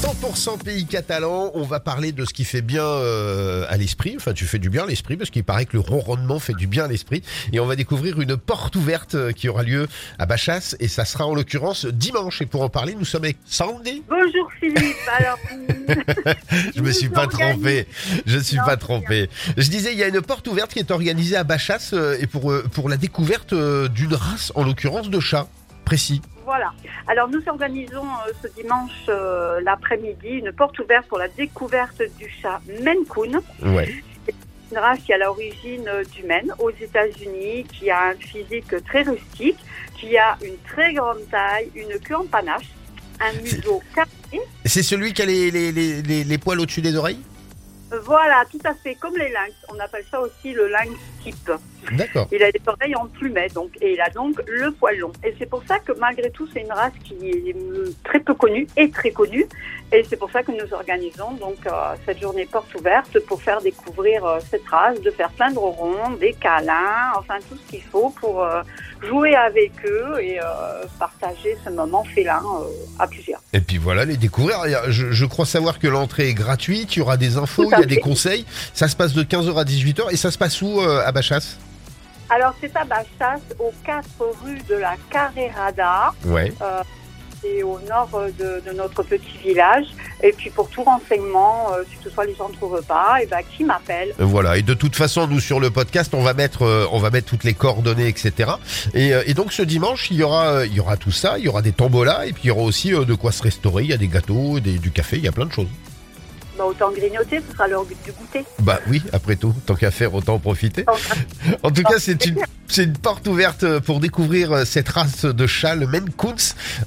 100% pays catalan, on va parler de ce qui fait bien euh, à l'esprit. Enfin, tu fais du bien à l'esprit parce qu'il paraît que le ronronnement fait du bien à l'esprit. Et on va découvrir une porte ouverte euh, qui aura lieu à Bachas et ça sera en l'occurrence dimanche. Et pour en parler, nous sommes avec Sandy. Bonjour Philippe. Alors, Je me suis pas trompé. Je suis Non, pas trompé. Je disais, il y a une porte ouverte qui est organisée à Bachas euh, et pour euh, pour la découverte d'une race, en l'occurrence de chat précis. Voilà. Alors nous organisons euh, ce dimanche euh, l'après-midi une porte ouverte pour la découverte du chat Maine Coon, Ouais. une race qui est à l'origine euh, du Maine aux États-Unis, qui a un physique très rustique, qui a une très grande taille, une queue en panache, un museau carré. C'est celui qui a les les les, les, les poils au-dessus des oreilles? Voilà, tout à fait comme les lynx. On appelle ça aussi le lynx type. D'accord. Il a des oreilles en plumet, donc, et il a donc le poil long. Et c'est pour ça que malgré tout, c'est une race qui est euh, très peu connue et très connue. Et c'est pour ça que nous organisons donc euh, cette journée porte ouverte pour faire découvrir euh, cette race, de faire plein de ronds, des câlins, enfin tout ce qu'il faut pour euh, jouer avec eux et partager ce moment félin à plusieurs. Et puis voilà, les découvrir. Je, je crois savoir que l'entrée est gratuite, il y aura des infos, il y a des conseils. Ça se passe de 15h à 18h et ça se passe où à Bachas? Alors c'est à Bachas, aux 4 rues de la Carrerada. Ouais. c'est au nord euh, de, de notre petit village. Et puis pour tout renseignement, euh, si toutefois les gens ne trouvent pas, et ben qui m'appelle Voilà. Et de toute façon, nous sur le podcast, on va mettre, euh, on va mettre toutes les coordonnées, etc. Et, euh, et donc ce dimanche, il y aura, euh, il y aura tout ça. Il y aura des tombolas et puis il y aura aussi euh, de quoi se restaurer. Il y a des gâteaux, des- du café, il y a plein de choses. Autant grignoter, ce sera l'heure du goûter. Bah oui, après tout, tant qu'à faire, autant en profiter. En tout cas, c'est une, c'est une porte ouverte euh, pour découvrir euh, cette race de chat, le Maine Coons,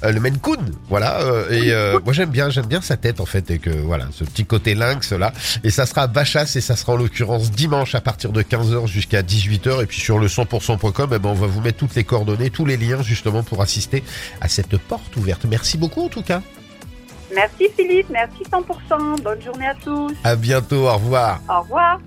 euh, le Maine Coon, voilà. euh, et euh, moi, j'aime bien, j'aime bien sa tête en fait, et que voilà, ce petit côté lynx là. Et ça sera à Bachas et ça sera en l'occurrence dimanche à partir de 15h jusqu'à 18h. Et puis sur le 100%.com, eh ben, on va vous mettre toutes les coordonnées, tous les liens justement pour assister à cette porte ouverte. Merci beaucoup en tout cas. Merci Philippe, merci 100%. Bonne journée à tous. À bientôt, au revoir. Au revoir.